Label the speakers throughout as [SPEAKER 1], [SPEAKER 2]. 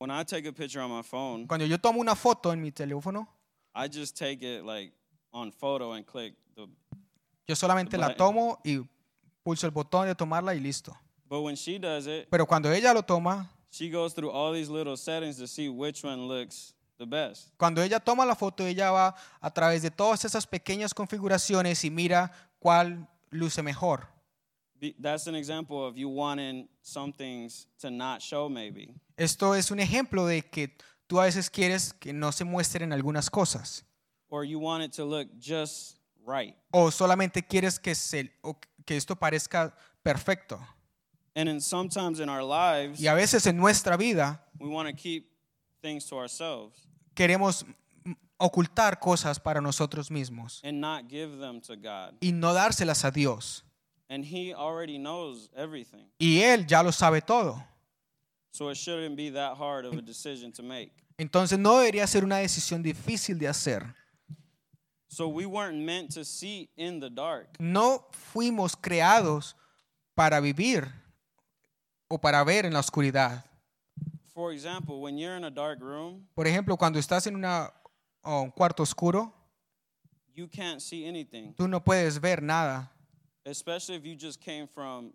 [SPEAKER 1] When I take a picture on my phone,
[SPEAKER 2] Cuando yo tomo una foto en mi teléfono,
[SPEAKER 1] I just take it like on photo and click the.
[SPEAKER 2] yo solamente la tomo y pulso el botón de tomarla y listo.
[SPEAKER 1] But when she does it,
[SPEAKER 2] Pero cuando ella lo toma,
[SPEAKER 1] she goes through all these little settings to see which one looks the best.
[SPEAKER 2] cuando ella toma la foto, ella va a través de todas esas pequeñas configuraciones y mira cuál luce mejor.
[SPEAKER 1] That's an example of you wanting some things to not show, maybe.
[SPEAKER 2] Esto es un ejemplo de que tú a veces quieres que no se muestren algunas cosas
[SPEAKER 1] Or you want it to look just right.
[SPEAKER 2] o solamente quieres que, se, o que esto parezca perfecto.
[SPEAKER 1] And then sometimes in our lives,
[SPEAKER 2] Y a veces en nuestra vida
[SPEAKER 1] we want to keep things to ourselves
[SPEAKER 2] queremos ocultar cosas para nosotros mismos
[SPEAKER 1] and not give them to God.
[SPEAKER 2] y no dárselas a Dios.
[SPEAKER 1] And He already knows everything.
[SPEAKER 2] Y Él ya lo sabe todo.
[SPEAKER 1] So it shouldn't be that hard of a decision to make.
[SPEAKER 2] Entonces no debería ser una decisión difícil de hacer.
[SPEAKER 1] So we weren't meant to see in the dark.
[SPEAKER 2] No fuimos creados para vivir o para ver en la oscuridad.
[SPEAKER 1] For example, when you're in a dark room,
[SPEAKER 2] Por ejemplo, cuando estás en una, o un cuarto oscuro,
[SPEAKER 1] you can't see anything,
[SPEAKER 2] tú no puedes ver nada,
[SPEAKER 1] especially if you just came from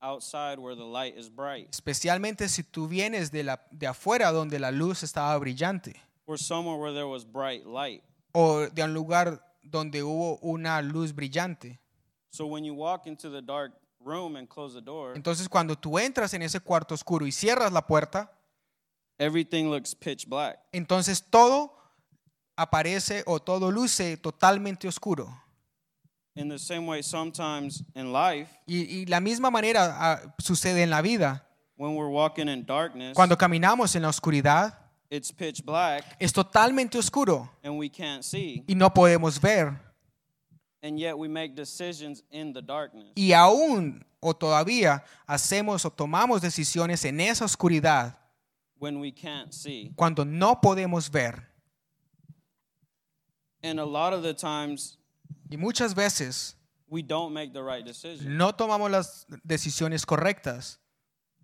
[SPEAKER 1] outside where the light is bright
[SPEAKER 2] especialmente si tú vienes de, la, de afuera donde la luz estaba brillante
[SPEAKER 1] or somewhere where there was bright light.
[SPEAKER 2] o de un lugar donde hubo una luz brillante.
[SPEAKER 1] So when you walk into the dark room and close the door,
[SPEAKER 2] Entonces cuando tú entras en ese cuarto oscuro y cierras la puerta,
[SPEAKER 1] everything looks pitch black.
[SPEAKER 2] entonces todo aparece o todo luce totalmente oscuro.
[SPEAKER 1] In the same way, sometimes in life,
[SPEAKER 2] Y, y la misma manera ah, sucede en la vida.
[SPEAKER 1] when we're walking in darkness,
[SPEAKER 2] Cuando caminamos en la oscuridad,
[SPEAKER 1] it's pitch black
[SPEAKER 2] es totalmente oscuro
[SPEAKER 1] and we can't see,
[SPEAKER 2] y no podemos ver.
[SPEAKER 1] and yet we make decisions in the darkness.
[SPEAKER 2] Y aún o todavía hacemos o tomamos decisiones en esa oscuridad
[SPEAKER 1] when we can't see.
[SPEAKER 2] cuando no podemos ver.
[SPEAKER 1] And a lot of the times,
[SPEAKER 2] Y muchas veces
[SPEAKER 1] we don't make the right decision.
[SPEAKER 2] no tomamos las decisiones correctas.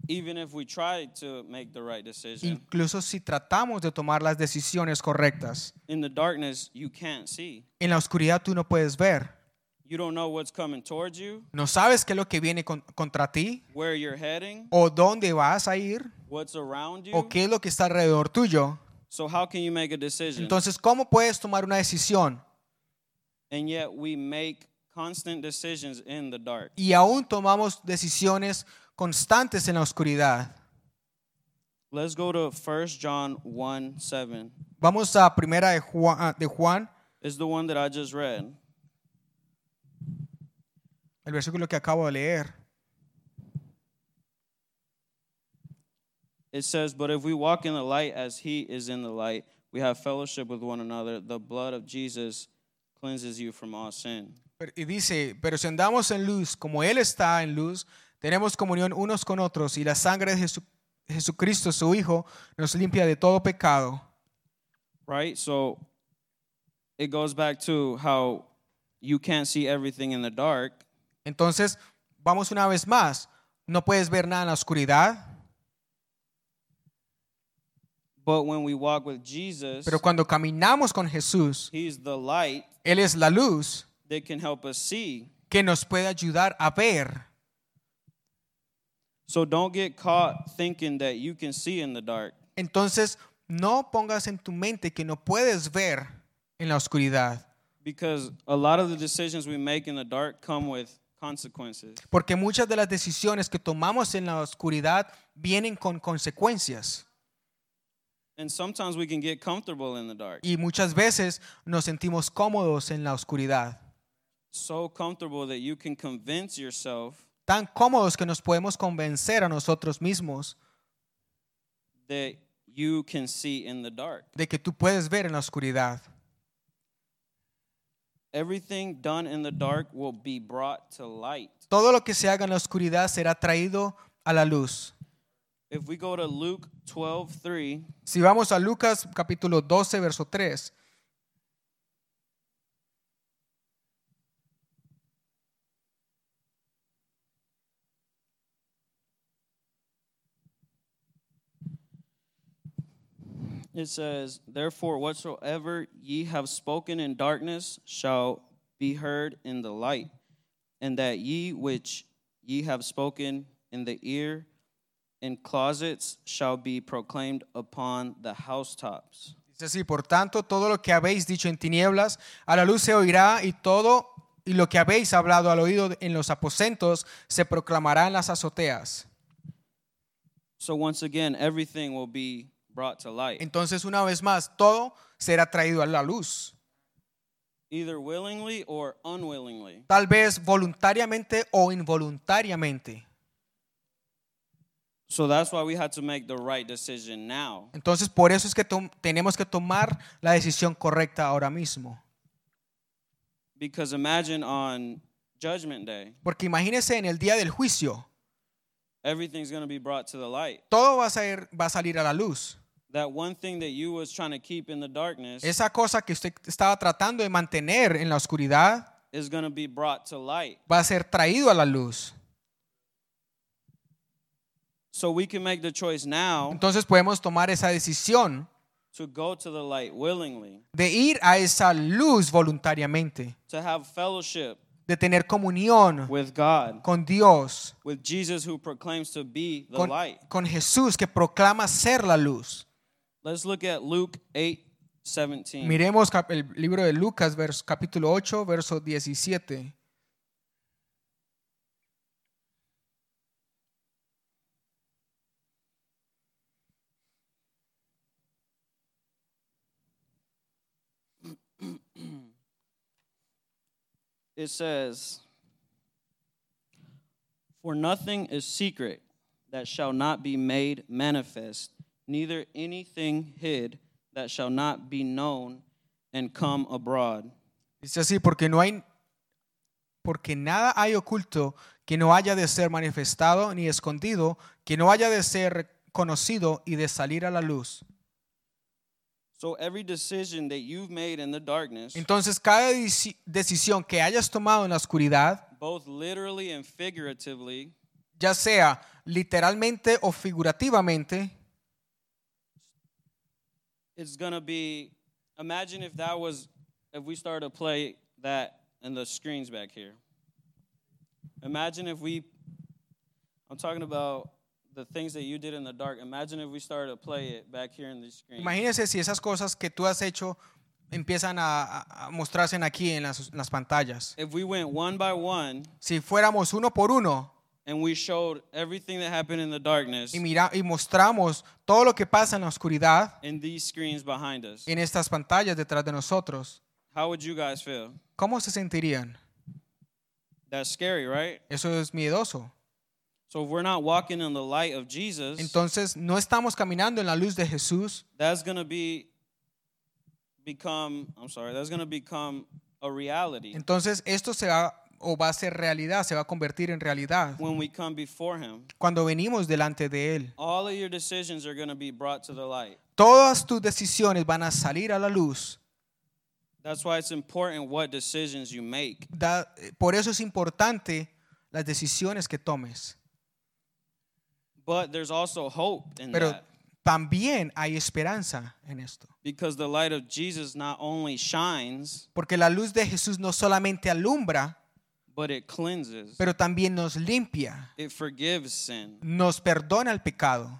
[SPEAKER 1] Even if we try to make the right decision,
[SPEAKER 2] Incluso si tratamos de tomar las decisiones correctas.
[SPEAKER 1] in the darkness, you can't see.
[SPEAKER 2] En la oscuridad tú no puedes ver.
[SPEAKER 1] You don't know what's coming towards you,
[SPEAKER 2] No sabes qué es lo que viene con- contra ti
[SPEAKER 1] where you're heading,
[SPEAKER 2] o dónde vas a ir
[SPEAKER 1] what's around you.
[SPEAKER 2] o qué es lo que está alrededor tuyo.
[SPEAKER 1] So, how can you make a decision?
[SPEAKER 2] Entonces, ¿cómo puedes tomar una decisión?
[SPEAKER 1] And yet, we make constant decisions in the dark.
[SPEAKER 2] Y aún tomamos decisiones constantes en la oscuridad.
[SPEAKER 1] Let's go to 1 John 1 7.
[SPEAKER 2] Vamos a primera de Juan, de Juan,
[SPEAKER 1] It's the one that I just read.
[SPEAKER 2] el versículo que acabo de leer.
[SPEAKER 1] It says, But if we walk in the light as he is in the light, we have fellowship with one another. The blood of Jesus cleanses you from all sin.
[SPEAKER 2] Y dice, pero si andamos en luz como Él está en luz, tenemos comunión unos con otros y la sangre de Jesu- Jesucristo, su Hijo, nos limpia de todo pecado.
[SPEAKER 1] Right? So it goes back to how you can't see everything in the dark,
[SPEAKER 2] Entonces, vamos una vez más, no puedes ver nada en la oscuridad,
[SPEAKER 1] but when we walk with Jesus,
[SPEAKER 2] pero cuando caminamos con Jesús,
[SPEAKER 1] he's the light
[SPEAKER 2] Él es la luz
[SPEAKER 1] that can help us see.
[SPEAKER 2] que nos puede ayudar a ver.
[SPEAKER 1] So don't get caught thinking that you can see in the dark.
[SPEAKER 2] Entonces, no pongas en tu mente que no puedes ver en la oscuridad,
[SPEAKER 1] Because a lot of the decisions we make in the dark come with consequences.
[SPEAKER 2] porque muchas de las decisiones que tomamos en la oscuridad vienen con consecuencias.
[SPEAKER 1] And sometimes we can get comfortable in the dark.
[SPEAKER 2] Y muchas veces nos sentimos cómodos en la oscuridad,
[SPEAKER 1] So comfortable that you can convince yourself
[SPEAKER 2] tan cómodos que nos podemos convencer a nosotros mismos
[SPEAKER 1] that you can see in the dark.
[SPEAKER 2] de que tú puedes ver en la oscuridad.
[SPEAKER 1] Everything done in the dark will be brought to light.
[SPEAKER 2] Todo lo que se haga en la oscuridad será traído a la luz.
[SPEAKER 1] If we go to Luke 12:3,
[SPEAKER 2] Si vamos a Lucas capítulo 12, verso 3,
[SPEAKER 1] It says, Therefore, whatsoever ye have spoken in darkness shall be heard in the light, and that ye which ye have spoken in the ear in closets shall be proclaimed upon the housetops.
[SPEAKER 2] Dice así, por tanto, todo lo que habéis dicho en tinieblas, a la luz se oirá y todo y lo que habéis hablado al oído en los aposentos se proclamará en las azoteas.
[SPEAKER 1] So, once again, everything will be brought to light,
[SPEAKER 2] Entonces, una vez más, todo será traído a la luz.
[SPEAKER 1] either willingly or unwillingly.
[SPEAKER 2] Tal vez voluntariamente o involuntariamente.
[SPEAKER 1] So, that's why we had to make the right decision now.
[SPEAKER 2] Entonces, por eso es que tenemos que tomar la decisión correcta ahora mismo.
[SPEAKER 1] Because imagine on Judgment Day,
[SPEAKER 2] Porque imagínese en el día del juicio,
[SPEAKER 1] everything's going to be brought to the light.
[SPEAKER 2] todo va a, ser- va a salir a la luz.
[SPEAKER 1] That one thing that you was trying to keep in the darkness
[SPEAKER 2] Esa cosa que usted estaba tratando de mantener en la oscuridad
[SPEAKER 1] is going to be brought to light.
[SPEAKER 2] va a ser traído a la luz.
[SPEAKER 1] So we can make the choice now
[SPEAKER 2] Entonces podemos tomar esa decisión
[SPEAKER 1] to go to the light willingly,
[SPEAKER 2] de ir a esa luz voluntariamente,
[SPEAKER 1] to have fellowship
[SPEAKER 2] de tener comunión
[SPEAKER 1] with God,
[SPEAKER 2] con Dios,
[SPEAKER 1] with Jesus who proclaims to be the
[SPEAKER 2] con,
[SPEAKER 1] light.
[SPEAKER 2] con Jesús que proclama ser la luz.
[SPEAKER 1] Let's look at Luke 8 17.
[SPEAKER 2] Miremos el libro de Lucas, capítulo 8, verso 17.
[SPEAKER 1] It says, For nothing is secret that shall not be made manifest, neither anything hid that shall not be known and come abroad.
[SPEAKER 2] Dice así, porque no hay porque nada hay oculto que no haya de ser manifestado ni escondido, que no haya de ser conocido y de salir a la luz. Entonces, cada deci- decisión que hayas tomado en la oscuridad,
[SPEAKER 1] both literally and figuratively,
[SPEAKER 2] ya sea literalmente o figurativamente,
[SPEAKER 1] it's going to be imagine if that was if we started to play that and the screens back here. Imagine if we i'm talking about the things that you did in the dark imagine if we started to play it back here in the screen
[SPEAKER 2] imagínese si esas cosas que tú has hecho empiezan a, mostrarse aquí en las, las pantallas.
[SPEAKER 1] if we went one by one
[SPEAKER 2] Si fuéramos uno por uno
[SPEAKER 1] and we showed everything that happened in the darkness
[SPEAKER 2] y, mira, y mostramos todo lo que pasa en la oscuridad
[SPEAKER 1] in these screens behind us
[SPEAKER 2] en estas pantallas detrás de nosotros,
[SPEAKER 1] how would you guys feel
[SPEAKER 2] ¿cómo se sentirían?
[SPEAKER 1] that's scary right
[SPEAKER 2] Eso es miedoso.
[SPEAKER 1] So if we're not walking in the light of jesus
[SPEAKER 2] Entonces, no estamos caminando en la luz de Jesús.
[SPEAKER 1] that's going to be become i'm sorry that's going to become a reality
[SPEAKER 2] Entonces, esto se va o va a ser realidad, se va a convertir en realidad
[SPEAKER 1] when we come before him
[SPEAKER 2] cuando venimos delante de Él.
[SPEAKER 1] all of your decisions are going to be brought to the light
[SPEAKER 2] Todas tus decisiones van a salir a la luz.
[SPEAKER 1] that's why it's important what decisions you make
[SPEAKER 2] Da- por eso es importante las decisiones que tomes.
[SPEAKER 1] But there's also hope in
[SPEAKER 2] Pero
[SPEAKER 1] that
[SPEAKER 2] también hay esperanza en esto.
[SPEAKER 1] because the light of jesus not only shines
[SPEAKER 2] Porque la luz de Jesús no solamente alumbra,
[SPEAKER 1] but it cleanses
[SPEAKER 2] pero también nos limpia,
[SPEAKER 1] it forgives sin
[SPEAKER 2] nos perdona el pecado.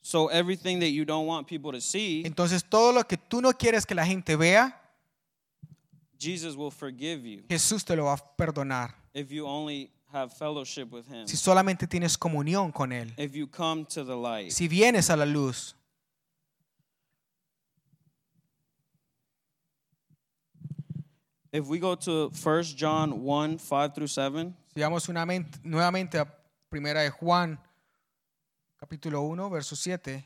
[SPEAKER 1] so everything that you don't want people to see
[SPEAKER 2] Entonces todo lo que tú no quieres que la gente vea,
[SPEAKER 1] jesus will forgive you
[SPEAKER 2] Jesús te lo va a perdonar.
[SPEAKER 1] if you only have fellowship with him
[SPEAKER 2] Si solamente tienes comunión con Él.
[SPEAKER 1] if you come to the light
[SPEAKER 2] Si vienes a la luz.
[SPEAKER 1] If we go to 1 John 1 5 through 7,
[SPEAKER 2] Si vamos una ment- nuevamente a Primera de Juan, capítulo 1, verso 7.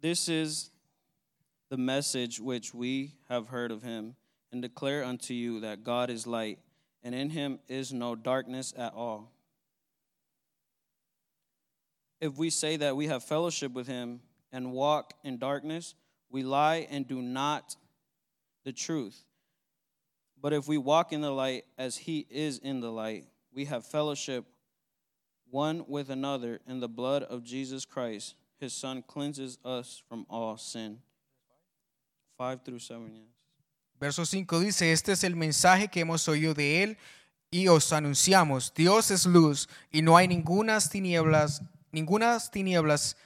[SPEAKER 1] This is the message which we have heard of him, and declare unto you that God is light, and in him is no darkness at all. If we say that we have fellowship with him and walk in darkness, we lie and do not the truth. But if we walk in the light as he is in the light, we have fellowship one with another, and the blood of Jesus Christ, his son, cleanses us from all sin. Five through seven, yes.
[SPEAKER 2] Verso 5 dice, este es el mensaje que hemos oído de él y os anunciamos. Dios es luz y no hay ningunas tinieblas, ningunas tinieblas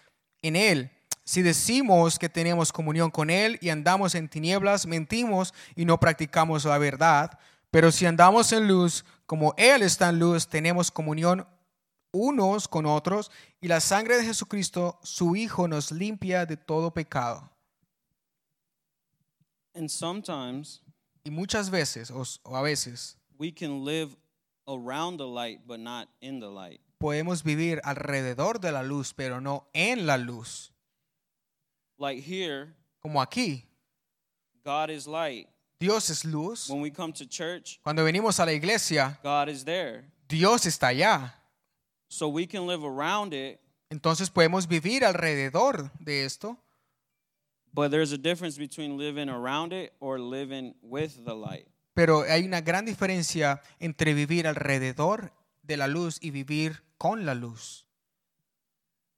[SPEAKER 2] en él. Si decimos que tenemos comunión con él y andamos en tinieblas, mentimos y no practicamos la verdad. Pero si andamos en luz, como él está en luz, tenemos comunión unos con otros y la sangre de Jesucristo, su Hijo, nos limpia de todo pecado.
[SPEAKER 1] And sometimes
[SPEAKER 2] Y muchas veces, o, o a veces,
[SPEAKER 1] we can live around the light, but not in the light.
[SPEAKER 2] podemos vivir alrededor de la luz, pero no en la luz.
[SPEAKER 1] Like here,
[SPEAKER 2] Como aquí,
[SPEAKER 1] God is light.
[SPEAKER 2] Dios es luz.
[SPEAKER 1] When we come to church,
[SPEAKER 2] Cuando venimos a la iglesia,
[SPEAKER 1] God is there.
[SPEAKER 2] Dios está allá.
[SPEAKER 1] So we can live around it,
[SPEAKER 2] Entonces podemos vivir alrededor de esto,
[SPEAKER 1] but there's a difference between living around it or living with the light.
[SPEAKER 2] pero hay una gran diferencia entre vivir alrededor de la luz y vivir con la luz.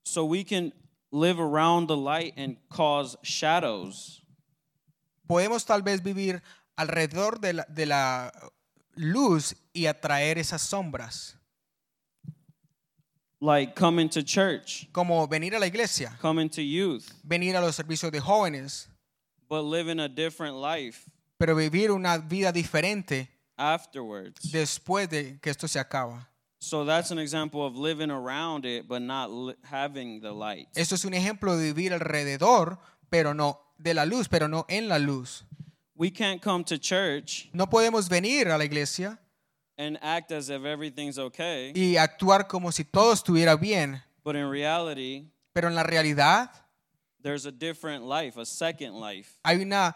[SPEAKER 1] So we can live around the light and cause shadows.
[SPEAKER 2] Podemos tal vez vivir alrededor de la, de la luz y atraer esas sombras,
[SPEAKER 1] Like coming to church,
[SPEAKER 2] como venir a la iglesia,
[SPEAKER 1] coming to youth,
[SPEAKER 2] venir a los servicios de jóvenes,
[SPEAKER 1] but living a different life
[SPEAKER 2] pero vivir una vida diferente
[SPEAKER 1] afterwards.
[SPEAKER 2] después de que esto se acaba.
[SPEAKER 1] So that's an example of living around it, but not having the light.
[SPEAKER 2] Esto es un ejemplo de vivir alrededor, pero no de la luz, pero no en la luz.
[SPEAKER 1] We can't come to church
[SPEAKER 2] No podemos venir a la iglesia
[SPEAKER 1] and act as if everything's okay,
[SPEAKER 2] y actuar como si todo estuviera bien,
[SPEAKER 1] but in reality,
[SPEAKER 2] pero en la realidad
[SPEAKER 1] there's a different life, a second life
[SPEAKER 2] hay una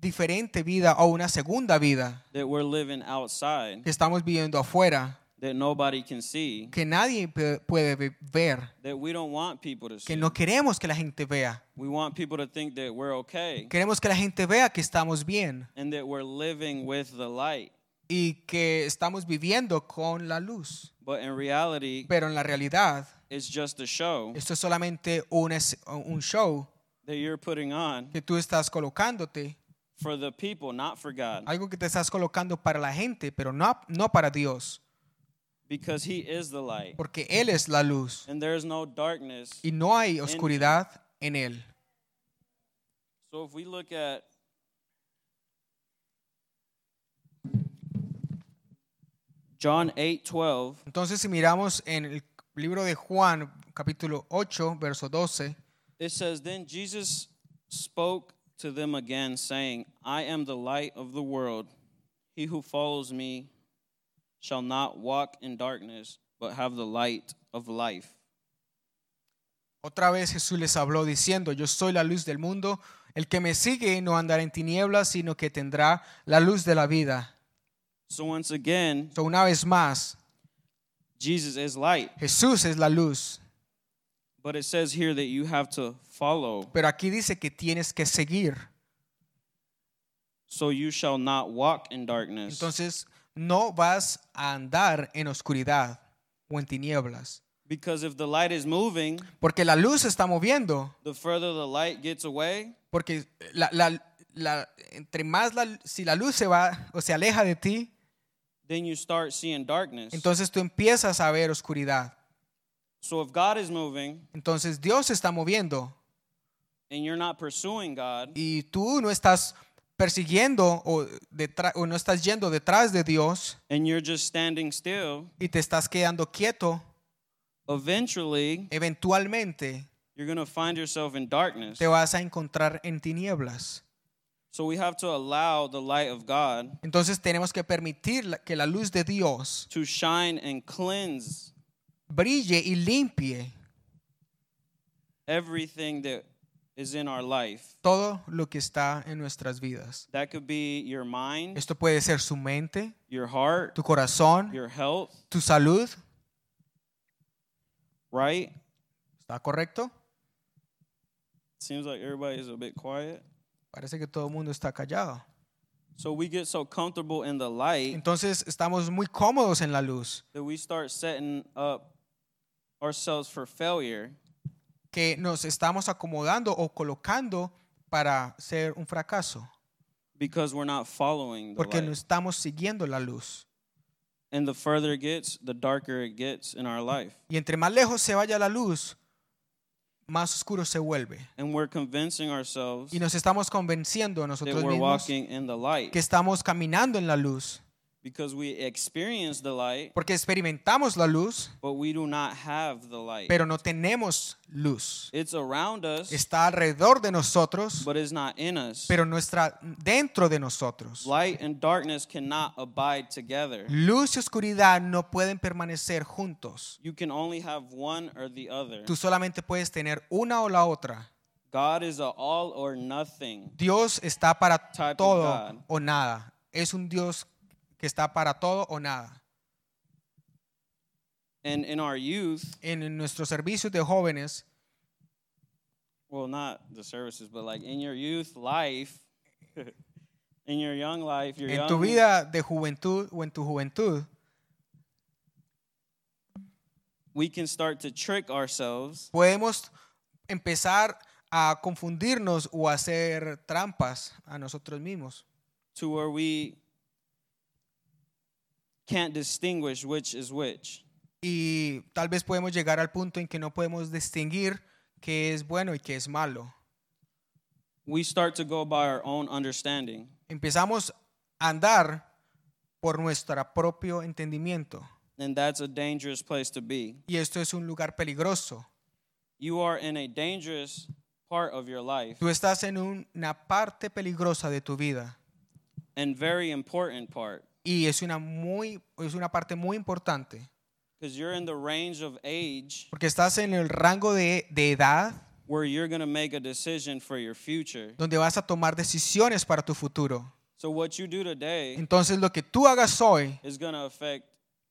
[SPEAKER 2] diferente vida o una segunda vida
[SPEAKER 1] that we're living outside
[SPEAKER 2] que estamos viviendo afuera,
[SPEAKER 1] that nobody can see,
[SPEAKER 2] que nadie pe- puede ve- ver,
[SPEAKER 1] that we don't want people to see.
[SPEAKER 2] que no queremos que la gente vea.
[SPEAKER 1] We want people to think that we're okay
[SPEAKER 2] Queremos que la gente vea que estamos bien
[SPEAKER 1] and that we're living with the light.
[SPEAKER 2] Y que estamos viviendo con la luz.
[SPEAKER 1] But in reality,
[SPEAKER 2] Pero en la realidad,
[SPEAKER 1] it's just a show
[SPEAKER 2] esto es solamente un, es- un show
[SPEAKER 1] that you're putting on
[SPEAKER 2] que tú estás colocándote,
[SPEAKER 1] for the people, not for God.
[SPEAKER 2] algo que te estás colocando para la gente, pero no, no para Dios,
[SPEAKER 1] Because He is the light.
[SPEAKER 2] porque Él es la luz
[SPEAKER 1] And there's no darkness.
[SPEAKER 2] y no hay oscuridad en Él.
[SPEAKER 1] So if we look at John 8 12,
[SPEAKER 2] Entonces, si miramos en el libro de Juan, capítulo 8, verso 12,
[SPEAKER 1] it says, Then Jesus spoke to them again, saying, I am the light of the world. He who follows me shall not walk in darkness, but have the light of life.
[SPEAKER 2] otra vez Jesús les habló diciendo, yo soy la luz del mundo, el que me sigue no andará en tinieblas, sino que tendrá la luz de la vida.
[SPEAKER 1] So once again,
[SPEAKER 2] So, una vez más,
[SPEAKER 1] Jesus is light.
[SPEAKER 2] Jesús es la luz,
[SPEAKER 1] But it says here that you have to follow.
[SPEAKER 2] pero aquí dice que tienes que seguir.
[SPEAKER 1] So you shall not walk in darkness.
[SPEAKER 2] Entonces, no vas a andar en oscuridad o en tinieblas,
[SPEAKER 1] Because if the light is moving,
[SPEAKER 2] porque la luz está moviendo,
[SPEAKER 1] the further the light gets away,
[SPEAKER 2] porque la, la- la- entre más la, si la luz se va o se aleja de ti,
[SPEAKER 1] then you start seeing darkness.
[SPEAKER 2] entonces tú empiezas a ver oscuridad.
[SPEAKER 1] So if God is moving
[SPEAKER 2] Entonces Dios está moviendo
[SPEAKER 1] and you're not pursuing God,
[SPEAKER 2] y tú no estás persiguiendo o, no estás yendo detrás de Dios
[SPEAKER 1] and you're just standing still,
[SPEAKER 2] y te estás quedando quieto,
[SPEAKER 1] eventually
[SPEAKER 2] eventualmente
[SPEAKER 1] you're going to find yourself in darkness.
[SPEAKER 2] te vas a encontrar en tinieblas.
[SPEAKER 1] So we have to allow the light of God
[SPEAKER 2] Entonces tenemos que permitir que la luz de Dios
[SPEAKER 1] to shine and cleanse
[SPEAKER 2] brille y limpie
[SPEAKER 1] everything that is in our life.
[SPEAKER 2] todo lo que está en nuestras vidas.
[SPEAKER 1] That could be your mind,
[SPEAKER 2] Esto puede ser su mente,
[SPEAKER 1] your heart,
[SPEAKER 2] tu corazón,
[SPEAKER 1] your health,
[SPEAKER 2] tu salud.
[SPEAKER 1] right?
[SPEAKER 2] ¿Está correcto?
[SPEAKER 1] Seems like everybody is a bit quiet.
[SPEAKER 2] Parece que todo el mundo está callado.
[SPEAKER 1] So we get so comfortable in the light
[SPEAKER 2] Entonces estamos muy cómodos en la luz,
[SPEAKER 1] that we start setting up ourselves for failure
[SPEAKER 2] que nos estamos acomodando o colocando para ser un fracaso,
[SPEAKER 1] because we're not following the
[SPEAKER 2] porque no
[SPEAKER 1] light.
[SPEAKER 2] estamos siguiendo la luz.
[SPEAKER 1] And the further it gets, the darker it gets in our life.
[SPEAKER 2] Y entre más lejos se vaya la luz, más oscuro se vuelve.
[SPEAKER 1] And we're convincing ourselves
[SPEAKER 2] Y nos estamos convenciendo a
[SPEAKER 1] that
[SPEAKER 2] nosotros
[SPEAKER 1] we're
[SPEAKER 2] mismos
[SPEAKER 1] walking in the light
[SPEAKER 2] que estamos caminando en la luz,
[SPEAKER 1] because we experience the light,
[SPEAKER 2] porque experimentamos la luz,
[SPEAKER 1] but we do not have the light.
[SPEAKER 2] pero no tenemos luz.
[SPEAKER 1] It's around us,
[SPEAKER 2] Está alrededor de nosotros,
[SPEAKER 1] but it's not in us.
[SPEAKER 2] pero no está dentro de nosotros.
[SPEAKER 1] Light and darkness cannot abide together.
[SPEAKER 2] Luz y oscuridad no pueden permanecer juntos.
[SPEAKER 1] You can only have one or the other.
[SPEAKER 2] Tú solamente puedes tener una o la otra.
[SPEAKER 1] God is a all or nothing.
[SPEAKER 2] Dios está para todo o nada. Es un Dios que está para todo o nada.
[SPEAKER 1] And in our youth,
[SPEAKER 2] En nuestros servicios de jóvenes,
[SPEAKER 1] well, not the services, but like in your youth life, in your young life, your
[SPEAKER 2] en
[SPEAKER 1] young
[SPEAKER 2] tu vida de juventud o en tu juventud,
[SPEAKER 1] we can start to trick ourselves
[SPEAKER 2] podemos empezar a confundirnos o hacer trampas a nosotros mismos.
[SPEAKER 1] to where we can't distinguish which is which.
[SPEAKER 2] Y tal vez podemos llegar al punto en que no podemos distinguir qué es bueno y qué es malo.
[SPEAKER 1] We start to go by our own understanding.
[SPEAKER 2] Empezamos a andar por nuestro propio entendimiento.
[SPEAKER 1] And that's a dangerous place to be.
[SPEAKER 2] Y esto es un lugar peligroso.
[SPEAKER 1] You are in a dangerous part of your life
[SPEAKER 2] Tú estás en una parte peligrosa de tu vida.
[SPEAKER 1] and very important part
[SPEAKER 2] Y es una, muy, es una parte muy importante.
[SPEAKER 1] because you're in the range of age
[SPEAKER 2] Porque estás en el rango de, de edad
[SPEAKER 1] where you're going to make a decision for your future.
[SPEAKER 2] donde vas a tomar decisiones para tu futuro.
[SPEAKER 1] So what you do today
[SPEAKER 2] Entonces lo que tú hagas hoy
[SPEAKER 1] is going to affect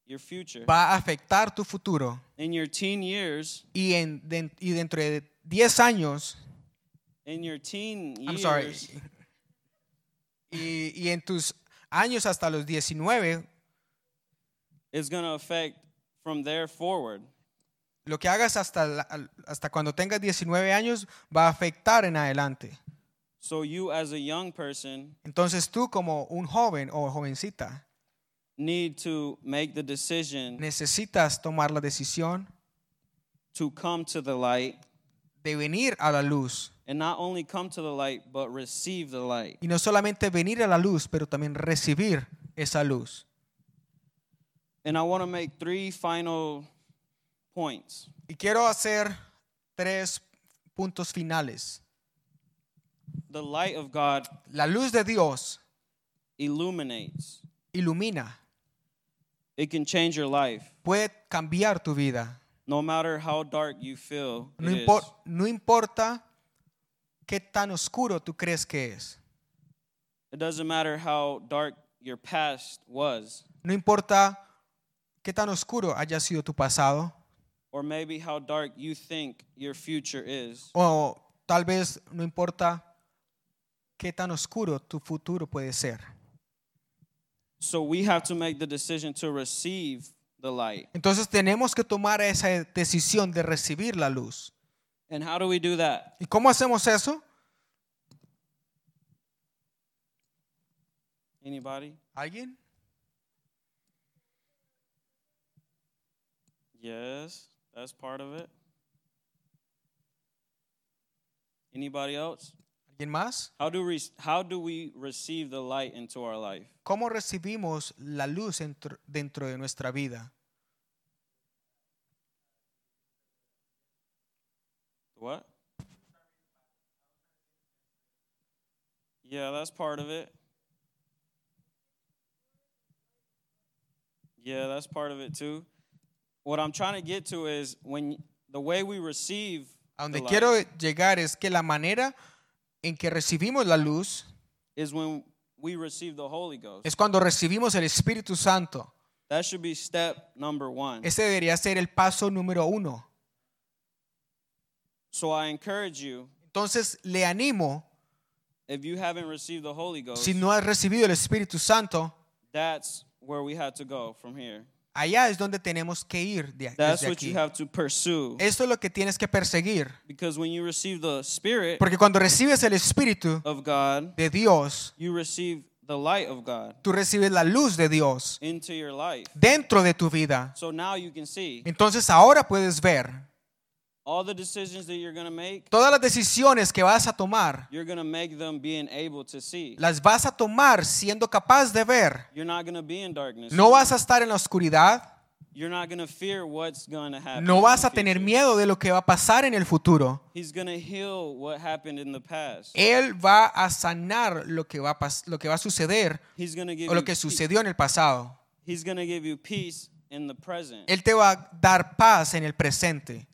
[SPEAKER 1] your future.
[SPEAKER 2] va a afectar tu futuro.
[SPEAKER 1] In your teen years,
[SPEAKER 2] Y, en, den- y dentro de 10 años,
[SPEAKER 1] in your teen
[SPEAKER 2] I'm sorry, y, y en tus años hasta los 19,
[SPEAKER 1] it's going to affect from there forward.
[SPEAKER 2] lo que hagas hasta, la- hasta cuando tengas 19 años va a afectar en adelante.
[SPEAKER 1] So you as a young person
[SPEAKER 2] Entonces tú como un joven o jovencita
[SPEAKER 1] need to make the decision
[SPEAKER 2] necesitas tomar la decisión
[SPEAKER 1] to come to the light
[SPEAKER 2] de venir a la luz.
[SPEAKER 1] And not only come to the light but receive the light.
[SPEAKER 2] Y no solamente venir a la luz, pero también recibir esa luz.
[SPEAKER 1] And I want to make three final points.
[SPEAKER 2] Y quiero hacer tres puntos finales.
[SPEAKER 1] The light of God
[SPEAKER 2] La luz de Dios
[SPEAKER 1] illuminates.
[SPEAKER 2] ilumina,
[SPEAKER 1] It can change your life
[SPEAKER 2] puede cambiar tu vida.
[SPEAKER 1] no matter how dark you feel
[SPEAKER 2] No, impor- no importa qué tan oscuro tú crees que es.
[SPEAKER 1] It doesn't matter how dark your past was
[SPEAKER 2] No importa qué tan oscuro haya sido tu pasado
[SPEAKER 1] or maybe how dark you think your future is.
[SPEAKER 2] o tal vez no importa qué tan oscuro tu futuro puede ser.
[SPEAKER 1] So we have to make the decision to receive the light.
[SPEAKER 2] Entonces tenemos que tomar esa decisión de recibir la luz.
[SPEAKER 1] And how do we do that?
[SPEAKER 2] ¿Y cómo hacemos eso?
[SPEAKER 1] Anybody?
[SPEAKER 2] ¿Alguien?
[SPEAKER 1] Yes, that's part of it. Anybody else?
[SPEAKER 2] ¿Alguien más?
[SPEAKER 1] How do we how do we receive the light into our life?
[SPEAKER 2] ¿Cómo recibimos la luz dentro, de nuestra vida?
[SPEAKER 1] What? Yeah, that's part of it. Yeah, that's part of it too. What I'm trying to get to is when the way we receive
[SPEAKER 2] A
[SPEAKER 1] the
[SPEAKER 2] donde
[SPEAKER 1] light
[SPEAKER 2] quiero llegar es que la manera en que recibimos la luz
[SPEAKER 1] is when we receive the Holy Ghost.
[SPEAKER 2] es cuando recibimos el Espíritu Santo.
[SPEAKER 1] That should be step number one.
[SPEAKER 2] Ese debería ser el paso número uno.
[SPEAKER 1] So I encourage you
[SPEAKER 2] Entonces le animo
[SPEAKER 1] if you haven't received the Holy Ghost,
[SPEAKER 2] si no has recibido el Espíritu Santo,
[SPEAKER 1] that's where we had to go from here.
[SPEAKER 2] allá es donde tenemos que ir de,
[SPEAKER 1] That's
[SPEAKER 2] desde
[SPEAKER 1] what you
[SPEAKER 2] aquí.
[SPEAKER 1] have to pursue.
[SPEAKER 2] Esto es lo que tienes que perseguir.
[SPEAKER 1] Because when you receive the Spirit
[SPEAKER 2] Porque cuando recibes el Espíritu
[SPEAKER 1] of God,
[SPEAKER 2] de Dios,
[SPEAKER 1] you receive the light of God
[SPEAKER 2] tú recibes la luz de Dios
[SPEAKER 1] into your life.
[SPEAKER 2] dentro de tu vida.
[SPEAKER 1] So now you can see
[SPEAKER 2] Entonces ahora puedes ver
[SPEAKER 1] all the decisions that you're going to make,
[SPEAKER 2] todas las decisiones que vas a tomar,
[SPEAKER 1] you're going to make them being able to see.
[SPEAKER 2] las vas a tomar siendo capaz de ver.
[SPEAKER 1] You're not going to be in darkness.
[SPEAKER 2] No vas a estar en la oscuridad,
[SPEAKER 1] You're not going to fear what's going to happen.
[SPEAKER 2] no vas a tener miedo de lo que va a pasar en el futuro.
[SPEAKER 1] He's going to heal what happened in the past.
[SPEAKER 2] Él va a sanar lo que va a, pas- lo que va a suceder
[SPEAKER 1] He's to give
[SPEAKER 2] o lo que sucedió en el pasado.
[SPEAKER 1] He's going to give you peace in the present.
[SPEAKER 2] Él te va a dar paz en el presente.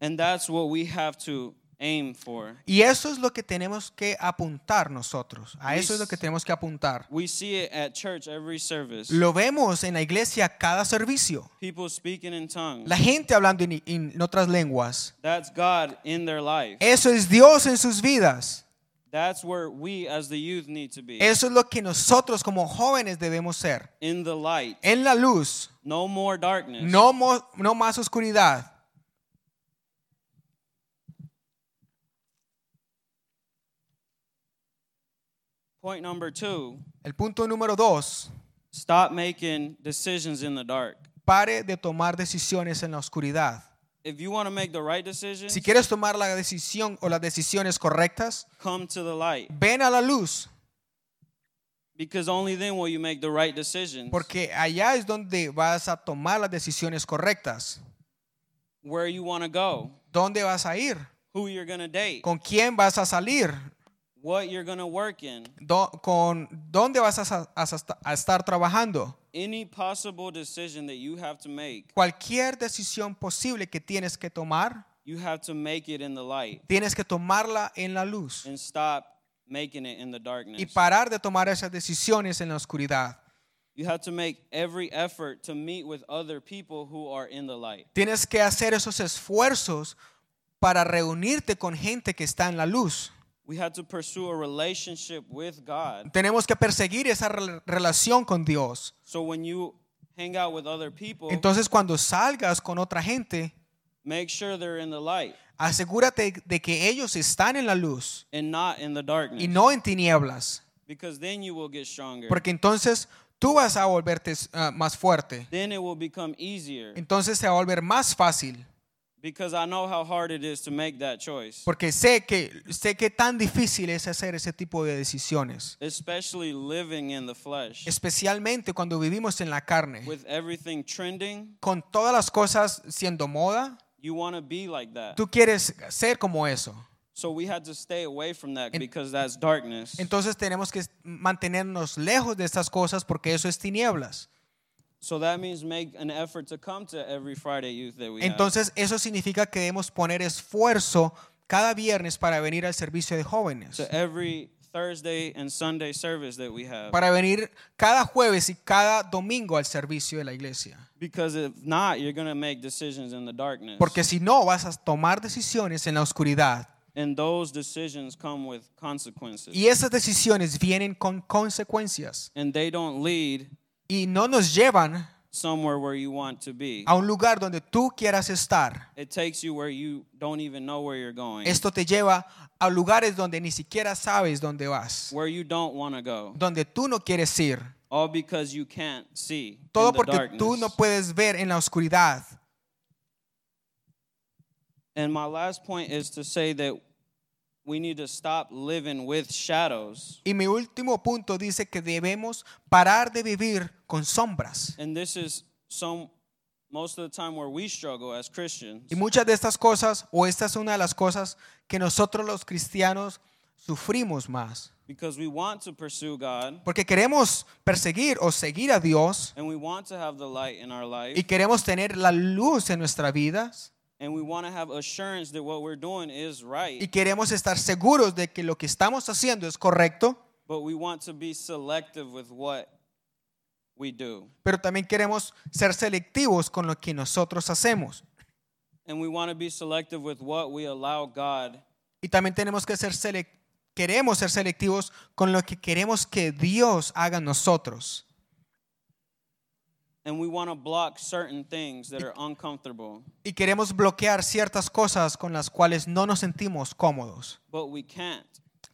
[SPEAKER 1] And that's what we have to aim for.
[SPEAKER 2] Y eso es lo que tenemos que apuntar nosotros. A eso es lo que tenemos que apuntar.
[SPEAKER 1] We see it at church every service.
[SPEAKER 2] Lo vemos en la iglesia cada servicio.
[SPEAKER 1] People speaking in tongues.
[SPEAKER 2] La gente hablando en, en otras lenguas.
[SPEAKER 1] That's God in their life.
[SPEAKER 2] Eso es Dios en sus vidas.
[SPEAKER 1] That's where we as the youth need to be.
[SPEAKER 2] Eso es lo que nosotros como jóvenes debemos ser.
[SPEAKER 1] In the light.
[SPEAKER 2] En la luz.
[SPEAKER 1] No more darkness.
[SPEAKER 2] No, mo- no más oscuridad.
[SPEAKER 1] Point number two
[SPEAKER 2] El punto número dos.
[SPEAKER 1] stop making decisions in the dark.
[SPEAKER 2] Pare de tomar decisiones en la oscuridad.
[SPEAKER 1] If you want to make the right decisions,
[SPEAKER 2] Si quieres tomar la decisión o las decisiones correctas,
[SPEAKER 1] come to the light.
[SPEAKER 2] ven a la luz.
[SPEAKER 1] Because only then will you make the right decisions.
[SPEAKER 2] Porque allá es donde vas a tomar las decisiones correctas.
[SPEAKER 1] Where you want to go,
[SPEAKER 2] ¿Dónde vas a ir?
[SPEAKER 1] who you're going to date,
[SPEAKER 2] ¿Con quién vas a salir?
[SPEAKER 1] What you're going to work in.
[SPEAKER 2] Do- con, ¿Dónde vas a, a estar trabajando?
[SPEAKER 1] Any possible decision that you have to make,
[SPEAKER 2] Cualquier decisión posible que tienes que tomar,
[SPEAKER 1] you have to make it in the light
[SPEAKER 2] tienes que tomarla en la luz
[SPEAKER 1] and stop making it in the darkness.
[SPEAKER 2] y parar de tomar esas decisiones en la oscuridad.
[SPEAKER 1] You have to make every effort to meet with other people who are in the light.
[SPEAKER 2] Tienes que hacer esos esfuerzos para reunirte con gente que está en la luz.
[SPEAKER 1] We have to pursue a relationship with God.
[SPEAKER 2] Tenemos que perseguir esa rel- relación con Dios.
[SPEAKER 1] So when you hang out with other people,
[SPEAKER 2] Entonces cuando salgas con otra gente,
[SPEAKER 1] make sure they're in the light
[SPEAKER 2] asegúrate de que ellos están en la luz
[SPEAKER 1] and not in the darkness.
[SPEAKER 2] y no en tinieblas.
[SPEAKER 1] because then you will get stronger.
[SPEAKER 2] Porque entonces tú vas a volverte ah, más fuerte.
[SPEAKER 1] then it will become easier
[SPEAKER 2] Entonces se va a volver más fácil.
[SPEAKER 1] Because I know how hard it is to make that choice,
[SPEAKER 2] Porque sé que sé que tan difícil es hacer ese tipo de decisiones.
[SPEAKER 1] especially living in the flesh
[SPEAKER 2] Especialmente cuando vivimos en la carne.
[SPEAKER 1] with everything trending.
[SPEAKER 2] Con todas las cosas siendo moda,
[SPEAKER 1] You want to be like that.
[SPEAKER 2] tú quieres ser como eso.
[SPEAKER 1] So we had to stay away from that because that's darkness.
[SPEAKER 2] Entonces tenemos que mantenernos lejos de estas cosas porque eso es tinieblas. Entonces eso significa que debemos poner esfuerzo cada viernes para venir al servicio de jóvenes.
[SPEAKER 1] To every Thursday and Sunday service that we have.
[SPEAKER 2] Para venir cada jueves y cada domingo al servicio de la iglesia.
[SPEAKER 1] Because if not, you're going to make decisions in the darkness.
[SPEAKER 2] Porque si no, vas a tomar decisiones en la oscuridad.
[SPEAKER 1] And those decisions come with consequences.
[SPEAKER 2] Y esas decisiones vienen con consecuencias.
[SPEAKER 1] And they don't lead
[SPEAKER 2] Y no nos llevan
[SPEAKER 1] somewhere where you want to be.
[SPEAKER 2] a un lugar donde tú quieras estar.
[SPEAKER 1] It takes you where you don't even know where you're going.
[SPEAKER 2] Esto te lleva a lugares donde ni siquiera sabes dónde vas.
[SPEAKER 1] Where you don't want to go.
[SPEAKER 2] Donde tú no quieres ir.
[SPEAKER 1] All because you can't see
[SPEAKER 2] Todo
[SPEAKER 1] in the
[SPEAKER 2] porque
[SPEAKER 1] darkness.
[SPEAKER 2] tú no puedes ver en la oscuridad.
[SPEAKER 1] And my last point is to say that we need to stop living with shadows.
[SPEAKER 2] Y mi último punto dice que debemos parar de vivir con sombras.
[SPEAKER 1] And this is some most of the time where we struggle as Christians.
[SPEAKER 2] Y muchas de estas cosas, o esta es una de las cosas que nosotros los cristianos sufrimos más.
[SPEAKER 1] Because we want to pursue God
[SPEAKER 2] Porque queremos perseguir o seguir a Dios
[SPEAKER 1] and we want to have the light in our life
[SPEAKER 2] y queremos tener la luz en nuestra vida
[SPEAKER 1] and we want to have assurance that what we're doing is
[SPEAKER 2] y queremos estar seguros de que lo que estamos haciendo es correcto,
[SPEAKER 1] but we want to be selective with what we do.
[SPEAKER 2] pero también queremos ser selectivos con lo que nosotros hacemos.
[SPEAKER 1] And we want to be selective with what we allow God
[SPEAKER 2] Y también tenemos que ser queremos ser selectivos con lo que queremos que Dios haga en nosotros.
[SPEAKER 1] And we want to block certain things that are uncomfortable,
[SPEAKER 2] Y queremos bloquear ciertas cosas con las cuales no nos sentimos cómodos.
[SPEAKER 1] but we can't.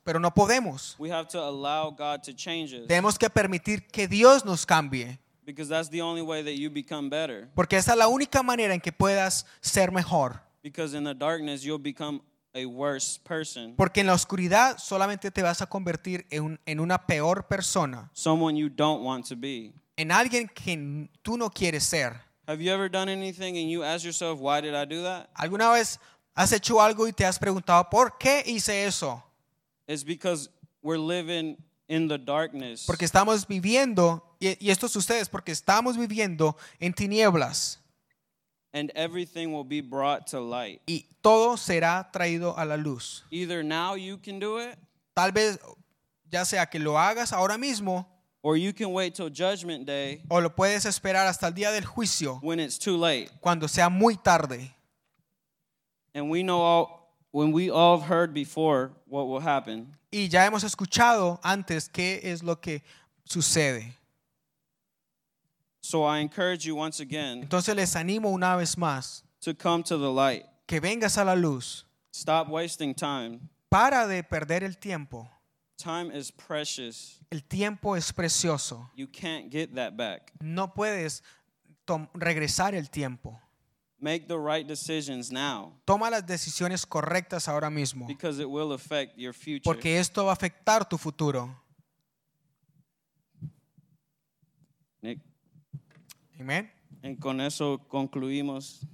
[SPEAKER 2] Pero no podemos.
[SPEAKER 1] We have to allow God to change us
[SPEAKER 2] Tenemos que permitir que Dios nos cambie.
[SPEAKER 1] because that's the only way that you become better.
[SPEAKER 2] Porque esa es la única manera en que puedas ser mejor.
[SPEAKER 1] Because in the darkness, you'll become a worse person,
[SPEAKER 2] Porque en la oscuridad solamente te vas a convertir en, un- en una peor persona.
[SPEAKER 1] someone you don't want to be.
[SPEAKER 2] En alguien que tú no quieres ser.
[SPEAKER 1] Have you ever done anything and you ask yourself, why did I do that?
[SPEAKER 2] ¿Alguna vez has hecho algo y te has preguntado, ¿por qué hice eso?
[SPEAKER 1] It's because we're living in the darkness.
[SPEAKER 2] Porque estamos viviendo, y, y esto es ustedes, porque estamos viviendo en tinieblas
[SPEAKER 1] and everything will be brought to light.
[SPEAKER 2] y todo será traído a la luz.
[SPEAKER 1] Either now you can do it,
[SPEAKER 2] Tal vez ya sea que lo hagas ahora mismo
[SPEAKER 1] or you can wait till judgment day
[SPEAKER 2] o lo puedes esperar hasta el día del juicio,
[SPEAKER 1] when it's too late.
[SPEAKER 2] cuando sea muy tarde.
[SPEAKER 1] And we know all, when we all have heard before what will happen.
[SPEAKER 2] Y ya hemos escuchado antes qué es lo que sucede.
[SPEAKER 1] So I encourage you once again
[SPEAKER 2] Entonces les animo una vez más
[SPEAKER 1] to come to the light.
[SPEAKER 2] que vengas a la luz.
[SPEAKER 1] Stop wasting time.
[SPEAKER 2] Para de perder el tiempo.
[SPEAKER 1] Time is precious.
[SPEAKER 2] El tiempo es precioso.
[SPEAKER 1] You can't get that back.
[SPEAKER 2] No puedes regresar el tiempo.
[SPEAKER 1] Make the right decisions now
[SPEAKER 2] Toma las decisiones correctas ahora mismo,
[SPEAKER 1] because it will affect your future.
[SPEAKER 2] porque esto va a afectar tu futuro.
[SPEAKER 1] Nick,
[SPEAKER 2] Amén.
[SPEAKER 1] and con eso concluimos